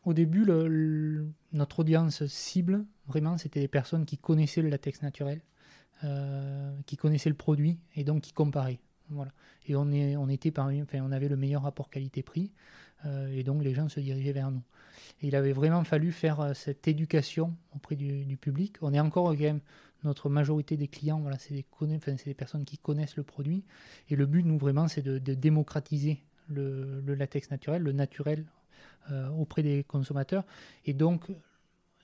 Au début, notre audience cible, vraiment, c'était des personnes qui connaissaient le latex naturel, qui connaissaient le produit et donc qui comparaient. Voilà. Et on, était enfin, on avait le meilleur rapport qualité-prix et donc les gens se dirigeaient vers nous. Il avait vraiment fallu faire euh, cette éducation auprès du, public. On est encore quand même, notre majorité des clients, voilà, c'est des, personnes qui connaissent le produit. Et le but, nous, vraiment, c'est de, démocratiser le, latex naturel, le naturel euh, auprès des consommateurs. Et donc,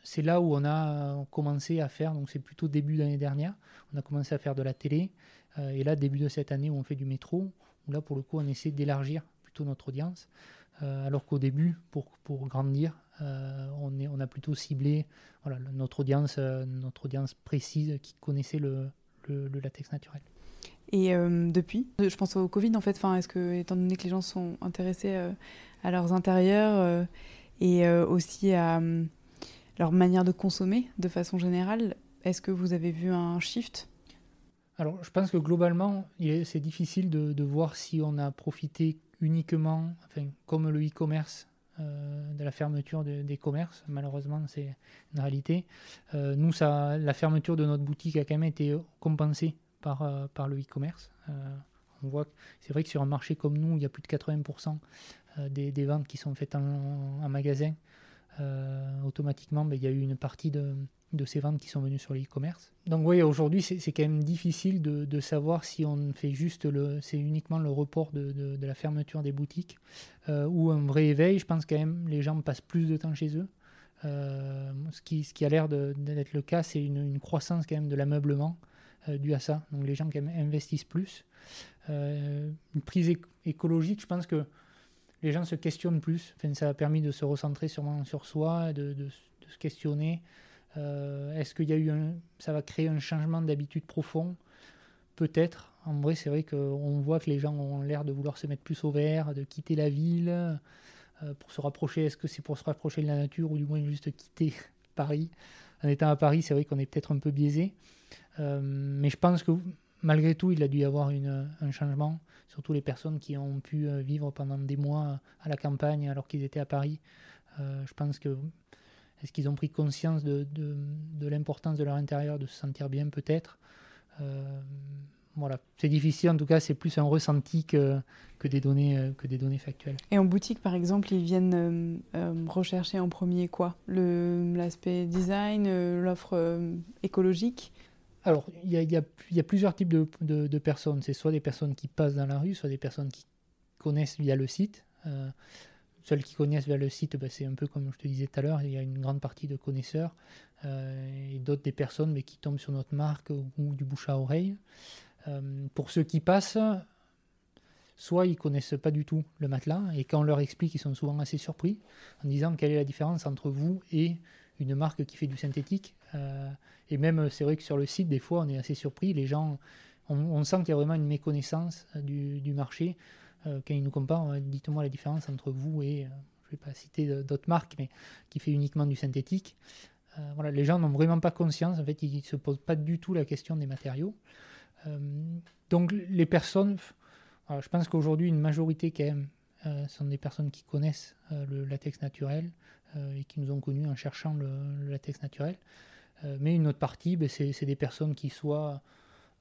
c'est là où on a commencé à faire, donc c'est plutôt début d'année dernière, on a commencé à faire de la télé. Euh, et là, début de cette année où on fait du métro, où là, pour le coup, on essaie d'élargir plutôt notre audience. Euh, alors qu'au début, pour, pour grandir, euh, on, est, on, a plutôt ciblé voilà, notre, audience, euh, notre audience précise qui connaissait le, le, le latex naturel. Et euh, depuis, je pense au Covid en fait, enfin, est-ce que, étant donné que les gens sont intéressés à leurs intérieurs et aussi à leur manière de consommer de façon générale, est-ce que vous avez vu un shift? Alors, je pense que globalement, c'est difficile de, de, voir si on a profité uniquement, comme le e-commerce, euh, de la fermeture de, des commerces. Malheureusement, c'est une réalité. Euh, nous, ça, la fermeture de notre boutique a quand même été compensée par, euh, par le e-commerce. on voit c'est vrai que sur un marché comme nous, il y a plus de 80% des, ventes qui sont faites en, en magasin. automatiquement, ben, il y a eu une partie de, de ces ventes qui sont venues sur l'e-commerce. Donc oui, aujourd'hui, c'est quand même difficile de, savoir si on fait juste le, c'est uniquement le report de, de, la fermeture des boutiques euh, ou un vrai éveil. Je pense quand même les gens passent plus de temps chez eux. Euh, ce, qui, ce qui a l'air d'être le cas, c'est une, croissance quand même de l'ameublement euh, due à ça. Donc les gens quand même investissent plus. Euh, une prise éc écologique, je pense que les gens se questionnent plus. Ça a permis de se recentrer sûrement sur soi, de se questionner. Euh, Est-ce qu'il y a eu ça va créer un changement d'habitude profond? Peut-être. En vrai, c'est vrai qu'on voit que les gens ont l'air de vouloir se mettre plus au vert, de quitter la ville euh, pour se rapprocher. Est-ce que c'est pour se rapprocher de la nature ou du moins juste quitter Paris? En étant à Paris, c'est vrai qu'on est peut-être un peu biaisé. Euh, mais je pense que malgré tout, il a dû y avoir un changement. Surtout les personnes qui ont pu vivre pendant des mois à la campagne alors qu'ils étaient à Paris. Je pense que est-ce qu'ils ont pris conscience de, de, de l'importance de leur intérieur, de se sentir bien peut-être euh, Voilà, c'est difficile en tout cas, c'est plus un ressenti que, que, des données, que des données factuelles. Et en boutique par exemple, ils viennent euh, euh, rechercher en premier quoi? L'aspect design, euh, l'offre écologique? Alors, il y, y, y a, plusieurs types de, de, de personnes. C'est soit des personnes qui passent dans la rue, soit des personnes qui connaissent via le site. Euh, Ceux qui connaissent via le site, bah, c'est un peu comme je te disais tout à l'heure, il y a une grande partie de connaisseurs euh, et d'autres des personnes mais qui tombent sur notre marque ou, du bouche à oreille. Euh, pour ceux qui passent, soit ils connaissent pas du tout le matelas et quand on leur explique, ils sont souvent assez surpris en disant quelle est la différence entre vous et une marque qui fait du synthétique. Euh, et même, c'est vrai que sur le site, des fois, on est assez surpris. Les gens, on, sent qu'il y a vraiment une méconnaissance du marché. Euh, quand ils nous comparent, euh, dites-moi la différence entre vous et, euh, je ne vais pas citer d'autres marques, mais qui fait uniquement du synthétique. Voilà, les gens n'ont vraiment pas conscience, en fait, ils ne se posent pas du tout la question des matériaux. Donc les personnes, je pense qu'aujourd'hui, une majorité quand même, sont des personnes qui connaissent le latex naturel et qui nous ont connus en cherchant le, latex naturel. mais une autre partie, ben, c'est des personnes qui soit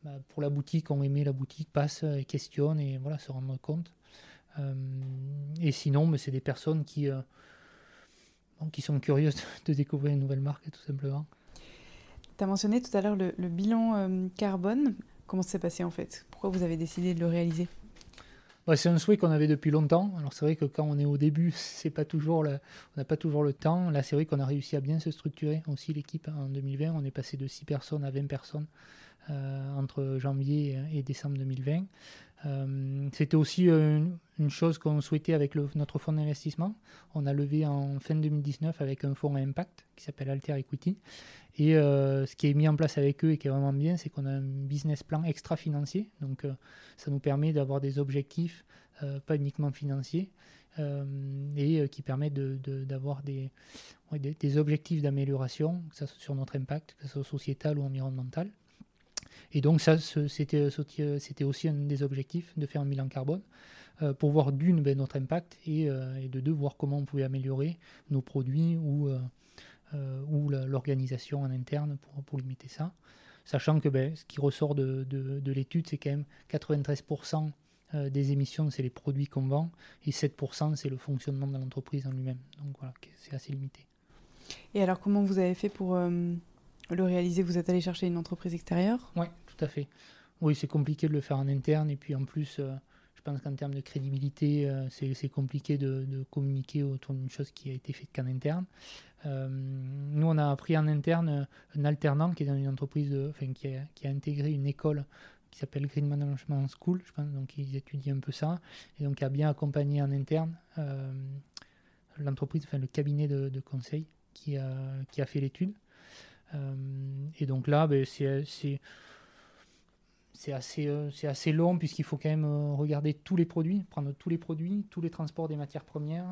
bah, pour la boutique ont aimé la boutique, passent, questionnent et voilà, se rendent compte. Et sinon, ben, c'est des personnes qui, qui sont curieuses de découvrir une nouvelle marque tout simplement. Tu as mentionné tout à l'heure le, bilan carbone. Comment ça s'est passé en fait? Pourquoi vous avez décidé de le réaliser? C'est un souhait qu'on avait depuis longtemps. Alors c'est vrai que quand on est au début, c'est pas toujours on n'a pas toujours le temps. Là, c'est vrai qu'on a réussi à bien se structurer aussi l'équipe en 2020. On est passé de 6 personnes à 20 personnes euh, entre janvier et décembre 2020. Euh, c'était aussi euh, une, chose qu'on souhaitait avec notre fonds d'investissement. On a levé en fin 2019 avec un fonds à impact qui s'appelle Alter Equity. Et ce qui est mis en place avec eux et qui est vraiment bien, c'est qu'on a un business plan extra-financier. Donc ça nous permet d'avoir des objectifs, pas uniquement financiers, et qui permettent d'avoir de, des, des, objectifs d'amélioration, que ce soit sur notre impact, que ce soit sociétal ou environnemental. Et donc ça, c'était aussi un des objectifs de faire un bilan carbone euh, pour voir d'une ben, notre impact euh, et, de deux voir comment on pouvait améliorer nos produits ou, euh, ou l'organisation en interne pour, pour, limiter ça. Sachant que ben, ce qui ressort de, de, l'étude, c'est quand même 93% des émissions, c'est les produits qu'on vend, et 7%, c'est le fonctionnement de l'entreprise en lui-même. Donc voilà, c'est assez limité. Et alors, comment vous avez fait pour le réaliser, vous êtes allé chercher une entreprise extérieure? Oui, tout à fait. Oui, c'est compliqué de le faire en interne. Et puis en plus, euh, je pense qu'en termes de crédibilité, euh, c'est compliqué de, communiquer autour d'une chose qui a été faite qu'en interne. Euh, nous, on a appris en interne un alternant qui est dans une entreprise, enfin, qui, a, intégré une école qui s'appelle Green Management School, je pense. Donc, ils étudient un peu ça. Et donc, a bien accompagné en interne l'entreprise, enfin, le cabinet de, de conseil qui a fait l'étude. Euh, et donc là, ben, c'est c'est assez, euh, c'est assez long puisqu'il faut quand même euh, regarder tous les produits, prendre tous les produits, tous les transports des matières premières.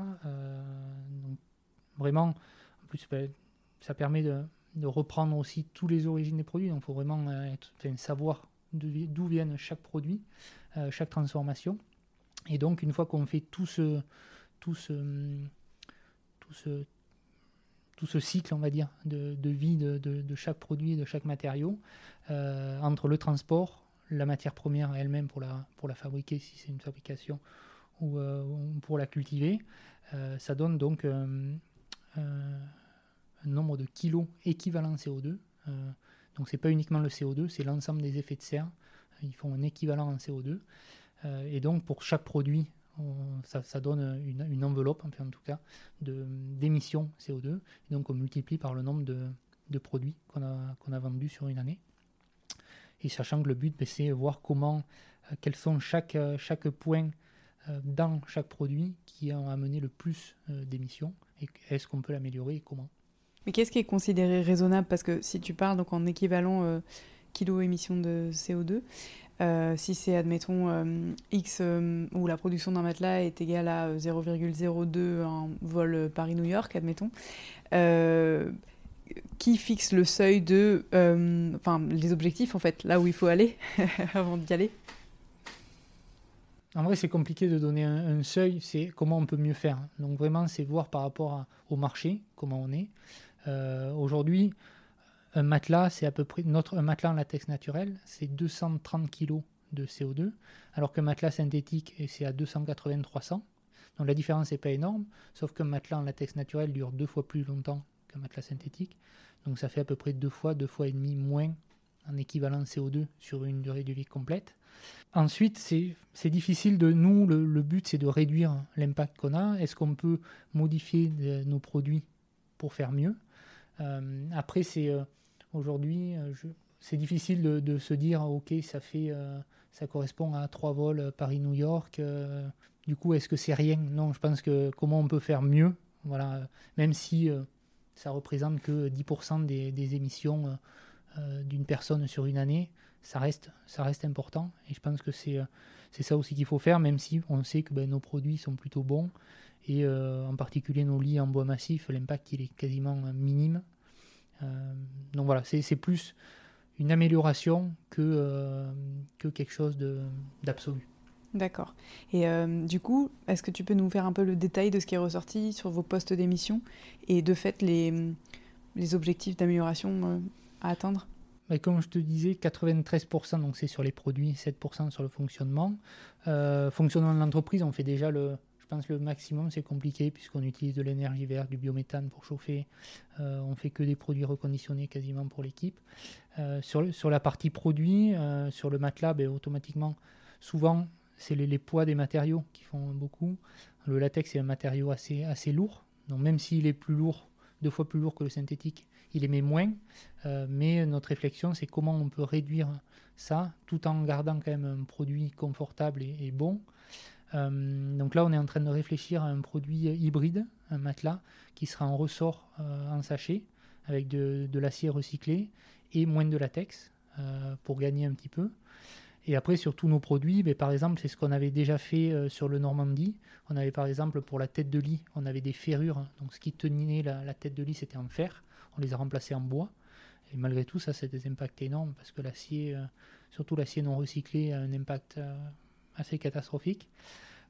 donc vraiment, en plus, ben, ça permet de, reprendre aussi tous les origines des produits. Donc il faut vraiment savoir d'où viennent chaque produit, chaque transformation. Et donc une fois qu'on fait tout ce, tout ce, tout ce, tout ce cycle, on va dire, de, vie de, chaque produit, de chaque matériau, euh, entre le transport, la matière première elle-même pour la, pour la fabriquer, si c'est une fabrication, ou euh, pour la cultiver, euh, ça donne donc un nombre de kilos équivalent CO2. donc c'est pas uniquement le CO2, c'est l'ensemble des effets de serre. Ils font un équivalent en CO2. et donc pour chaque produit, ça, donne une, enveloppe, en tout cas, d'émissions CO2. donc on multiplie par le nombre de, produits qu'on a, vendus sur une année. Et sachant que le but, ben, c'est voir comment, euh, quels sont chaque, chaque point euh, dans chaque produit qui a amené le plus euh, d'émissions et est-ce qu'on peut l'améliorer et comment. Mais qu'est-ce qui est considéré raisonnable? Parce que si tu parles donc en équivalent kilo émissions de CO2, euh, si c'est, admettons, euh, X euh, où la production d'un matelas est égale à 0,02 en vol Paris-New York, admettons, qui fixe le seuil de. Enfin, les objectifs, en fait, là où il faut aller avant d'y aller? En vrai, c'est compliqué de donner un, seuil, c'est comment on peut mieux faire. Donc vraiment, c'est voir par rapport au marché, comment on est. Aujourd'hui, un matelas, c'est à peu près notre matelas en latex naturel, c'est 230 kg de CO2, alors qu'un matelas synthétique, c'est à 280-300. Donc la différence n'est pas énorme, sauf qu'un matelas en latex naturel dure deux fois plus longtemps qu'un matelas synthétique. Donc ça fait à peu près deux fois, deux fois et demi moins en équivalent CO2 sur une durée de vie complète. Ensuite, c'est difficile de nous, le, but c'est de réduire l'impact qu'on a. Est-ce qu'on peut modifier nos produits pour faire mieux? Euh, Après, c'est euh, Aujourd'hui, euh, c'est difficile de, se dire, ok, ça fait, euh, ça correspond à trois vols euh, Paris-New York. du coup, est-ce que c'est rien? Non, je pense que comment on peut faire mieux, voilà, même si ça représente que 10% des, émissions d'une personne sur une année, ça reste, ça reste important. Et je pense que c'est c'est ça aussi qu'il faut faire, même si on sait que ben, nos produits sont plutôt bons. Et en particulier nos lits en bois massif, l'impact il est quasiment minime. Euh, donc voilà, c'est plus une amélioration que, euh, que quelque chose d'absolu. D'accord. Et euh, du coup, est-ce que tu peux nous faire un peu le détail de ce qui est ressorti sur vos postes d'émission et de fait les les objectifs d'amélioration à atteindre? Bah, comme je te disais, 93%, donc c'est sur les produits, 7% sur le fonctionnement. fonctionnement de l'entreprise, on fait déjà le, je pense le maximum, c'est compliqué puisqu'on utilise de l'énergie verte, du biométhane pour chauffer. Euh, on fait que des produits reconditionnés quasiment pour l'équipe. Euh, sur, la partie produit, euh, sur le matelas, ben, automatiquement, souvent, c'est les, poids des matériaux qui font beaucoup. Le latex est un matériau assez, assez lourd. Donc même s'il est plus lourd, deux fois plus lourd que le synthétique, il émet moins. mais notre réflexion, c'est comment on peut réduire ça tout en gardant quand même un produit confortable et bon. Euh, donc là, on est en train de réfléchir à un produit hybride, un matelas, qui sera en ressort euh, en sachet, avec de, l'acier recyclé et moins de latex, euh, pour gagner un petit peu. Et après, sur tous nos produits, ben, par exemple, c'est ce qu'on avait déjà fait sur le Normandie. On avait par exemple pour la tête de lit, on avait des ferrures. Donc ce qui tenait la, tête de lit, c'était en fer. On les a remplacés en bois. Et malgré tout, ça, c'est des impacts énormes parce que l'acier, surtout l'acier non recyclé, a un impact assez catastrophique.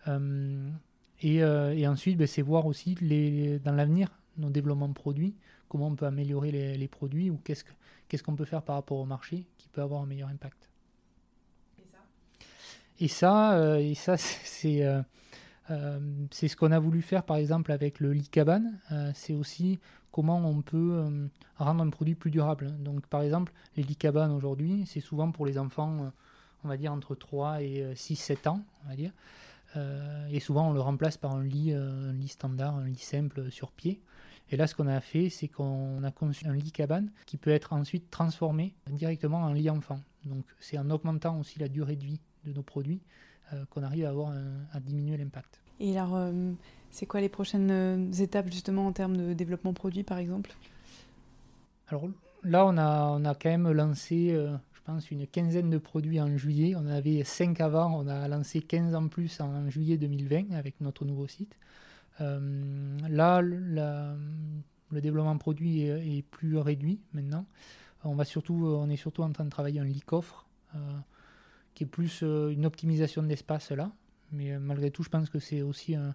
Euh, euh, et, ensuite, ben, c'est voir aussi les, dans l'avenir nos développements de produits, comment on peut améliorer les, produits ou qu'est-ce, qu'on peut faire par rapport au marché qui peut avoir un meilleur impact. Et ça, et ça, euh, c'est, ce qu'on a voulu faire par exemple avec le lit cabane. c'est aussi comment on peut rendre un produit plus durable. Donc par exemple, les lits cabane aujourd'hui, c'est souvent pour les enfants, on va dire entre 3 et 6-7 ans, on va dire. Euh, et souvent, on le remplace par un lit, euh, un lit standard, un lit simple sur pied. Et là, ce qu'on a fait, c'est qu'on a conçu un lit cabane qui peut être ensuite transformé directement en lit enfant. Donc, c'est en augmentant aussi la durée de vie de nos produits euh, qu'on arrive à, avoir à diminuer l'impact. Et alors, c'est quoi les prochaines étapes justement en termes de développement produit, par exemple? Alors là, on a, on a quand même lancé pense, une quinzaine de produits en juillet. On avait 5 avant, on a lancé 15 en plus en juillet 2020 avec notre nouveau site. Euh, là, le développement produit est, plus réduit maintenant. On, va surtout, on est surtout en train de travailler un lit coffre, euh, qui est plus euh, une optimisation d'espace là. Mais malgré tout, je pense que c'est aussi un,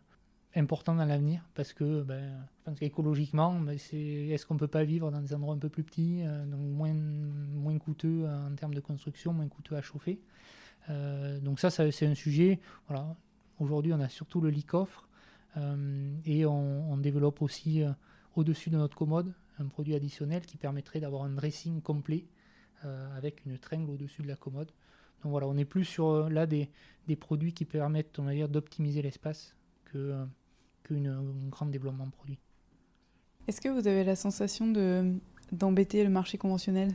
important dans l'avenir parce que ben, je pense qu'écologiquement, ben, est-ce qu'on ne peut pas vivre dans des endroits un peu plus petits, euh, moins, moins coûteux en termes de construction, moins coûteux à chauffer? Euh, donc ça, c'est un sujet. Voilà. Aujourd'hui, on a surtout le lit coffre euh, et on, développe aussi au-dessus de notre commode un produit additionnel qui permettrait d'avoir un dressing complet avec une tringle au-dessus de la commode. Donc voilà, on est plus sur là des, des produits qui permettent, on va dire, d'optimiser l'espace que qu'un grand développement produit. Est-ce que vous avez la sensation de, d'embêter le marché conventionnel?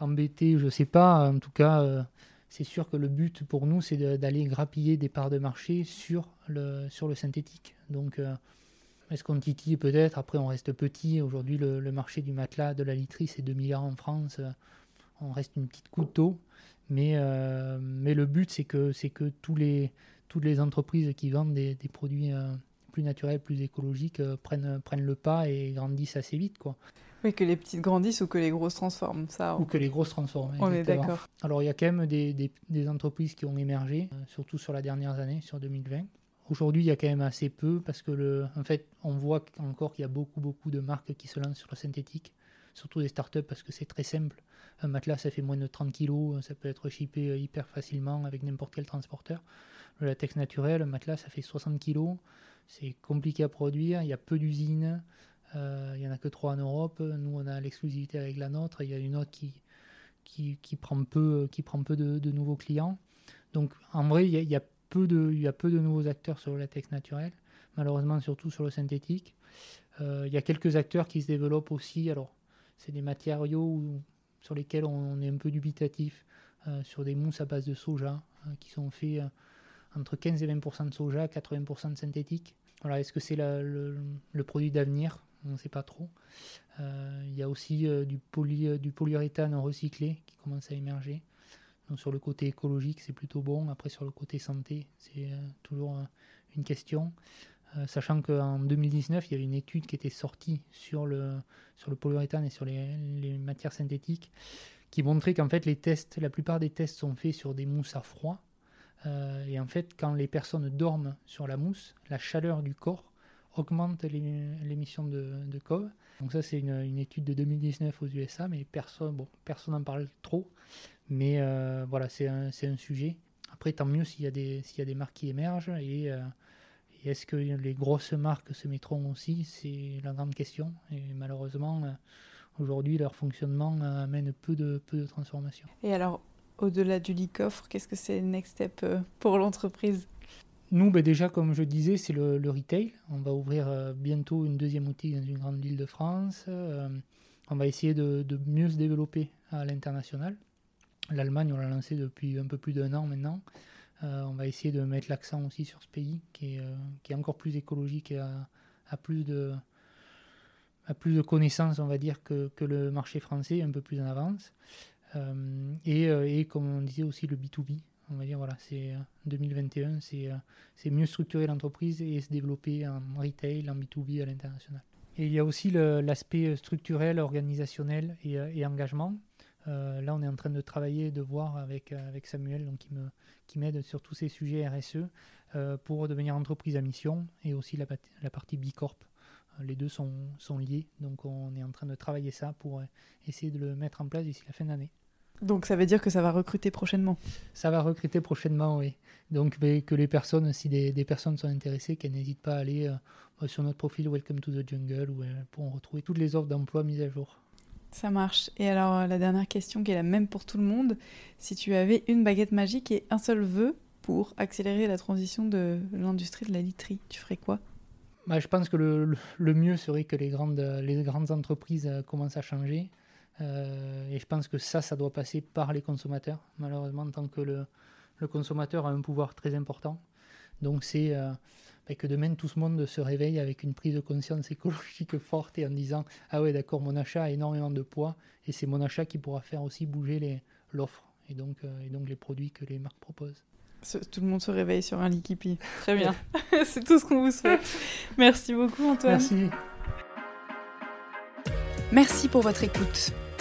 Embêter, je ne sais pas. En tout cas, euh, c'est sûr que le but pour nous, c'est d'aller grappiller des parts de marché sur le, sur le synthétique. Donc, euh, est-ce qu'on titille peut-être? Après, on reste petit. Aujourd'hui, le, marché du matelas, de la literie, c'est 2 milliards en France. on reste une petite couteau. Mais, euh, mais le but, c'est que, c'est que tous les, toutes les entreprises qui vendent des, produits plus naturels, plus écologiques euh, prennent, prennent le pas et grandissent assez vite. Quoi. Oui, que les petites grandissent ou que les grosses transforment. Ça, Ou que les grosses transforment. On est d'accord. Alors il y a quand même des, des, des entreprises qui ont émergé, euh, surtout sur la dernière année, sur 2020. Aujourd'hui, il y a quand même assez peu parce que, le, en fait, on voit encore qu'il y a beaucoup, beaucoup de marques qui se lancent sur le synthétique, surtout des startups parce que c'est très simple. Un matelas, ça fait moins de 30 kg, ça peut être shippé euh, hyper facilement avec n'importe quel transporteur. Le latex naturel, un matelas, ça fait 60 kg. C'est compliqué à produire, il y a peu d'usines, euh, il n'y en a que trois en Europe. Nous, on a l'exclusivité avec la nôtre. Il y a une autre qui, qui, prend peu, qui prend peu de, nouveaux clients. Donc, en vrai, il y, a, peu de, il y a peu de nouveaux acteurs sur le latex naturel, malheureusement, surtout sur le synthétique. Euh, il y a quelques acteurs qui se développent aussi. Alors, c'est des matériaux sur lesquels on, est un peu dubitatif, euh, sur des mousses à base de soja, qui sont faits entre 15 et 20% de soja, 80% de synthétique. Voilà, est-ce que c'est le, produit d'avenir? On ne sait pas trop. Euh, il y a aussi euh, euh, du polyuréthane recyclé qui commence à émerger. Donc sur le côté écologique, c'est plutôt bon. Après, sur le côté santé, c'est toujours une question. sachant qu'en 2019, il y avait une étude qui était sortie sur le, sur le polyuréthane et sur les, les matières synthétiques qui montrait qu'en fait, les tests, la plupart des tests sont faits sur des mousses à froid. Euh, et en fait, quand les personnes dorment sur la mousse, la chaleur du corps augmente l'émission de, de COV. Donc ça, c'est une, étude de 2019 aux USA, mais personne bon, personne n'en parle trop. Mais euh, voilà, c'est un, un, sujet. Après, tant mieux s'il y, a des, y a des marques qui émergent. Et, euh, et est-ce que les grosses marques se mettront aussi? C'est la grande question. Et malheureusement, aujourd'hui, leur fonctionnement amène peu de, peu de transformation. Et alors, au-delà du lit qu'est-ce que c'est le next step pour l'entreprise? Nous, ben déjà, comme je disais, c'est le, retail. On va ouvrir euh, bientôt une deuxième outil dans une grande ville de France. Euh, on va essayer de, mieux se développer à l'international. L'Allemagne, on l'a lancé depuis un peu plus d'un an maintenant. Euh, on va essayer de mettre l'accent aussi sur ce pays qui est, encore plus écologique et a, plus de, a plus de connaissances, on va dire, que, que, le marché français, un peu plus en avance. Et, et, comme on disait aussi, le B2B, on va dire, voilà, c'est 2021, euh, c'est, euh, mieux structurer l'entreprise et se développer en retail, en B2B à l'international. Et il y a aussi l'aspect structurel, organisationnel et, euh, engagement. là, on est en train de travailler, de voir avec, avec Samuel, donc qui, me, qui m'aide sur tous ces sujets RSE, pour devenir entreprise à mission et aussi la, la partie B Corp. les deux sont, sont liés, donc on est en train de travailler ça pour essayer de le mettre en place d'ici la fin d'année. Donc ça veut dire que ça va recruter prochainement Ça va recruter prochainement, oui. Donc que les personnes, si des, personnes sont intéressées, qu'elles n'hésitent pas à aller euh, sur notre profil Welcome to the Jungle où elles pourront retrouver toutes les offres d'emploi mises à jour. Ça marche. Et alors euh, la dernière question qui est la même pour tout le monde, si tu avais une baguette magique et un seul vœu pour accélérer la transition de l'industrie de la literie, tu ferais quoi? Bah, Je pense que le, le, mieux serait que les grandes, les grandes entreprises euh, commencent à changer. Euh, et je pense que ça, ça doit passer par les consommateurs, malheureusement, tant que le, le consommateur a un pouvoir très important. Donc c'est euh, ben, que demain tout ce monde se réveille avec une prise de conscience écologique forte et en disant ah ouais d'accord mon achat a énormément de poids et c'est mon achat qui pourra faire aussi bouger l'offre et donc, euh, et donc les produits que les marques proposent. tout le monde se réveille sur un Likipi. Très bien. c'est tout ce qu'on vous souhaite. Merci beaucoup Antoine. Merci. Merci pour votre écoute.